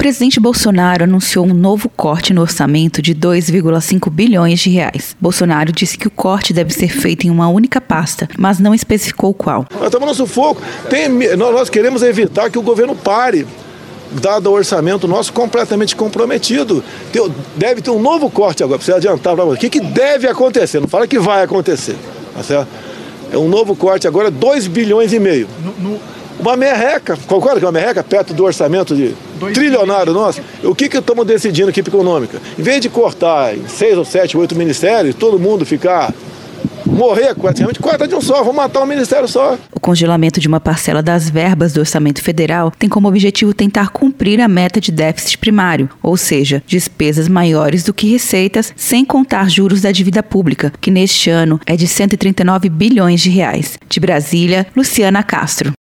presidente Bolsonaro anunciou um novo corte no orçamento de 2,5 bilhões de reais. Bolsonaro disse que o corte deve ser feito em uma única pasta, mas não especificou qual. Nós estamos no sufoco. Tem, nós queremos evitar que o governo pare dado o orçamento nosso completamente comprometido. Deve ter um novo corte agora, precisa adiantar para você. O que, que deve acontecer? Não fala que vai acontecer. Tá certo? É um novo corte agora, 2 bilhões e meio. No, no... Uma merreca, concorda que é uma merreca perto do orçamento de Dois trilionário nosso? O que, que estamos decidindo aqui econômica? Em vez de cortar em seis ou sete, oito ministérios, todo mundo ficar morrer praticamente, corta de um só, vou matar um ministério só. O congelamento de uma parcela das verbas do orçamento federal tem como objetivo tentar cumprir a meta de déficit primário, ou seja, despesas maiores do que receitas, sem contar juros da dívida pública, que neste ano é de 139 bilhões de reais. De Brasília, Luciana Castro.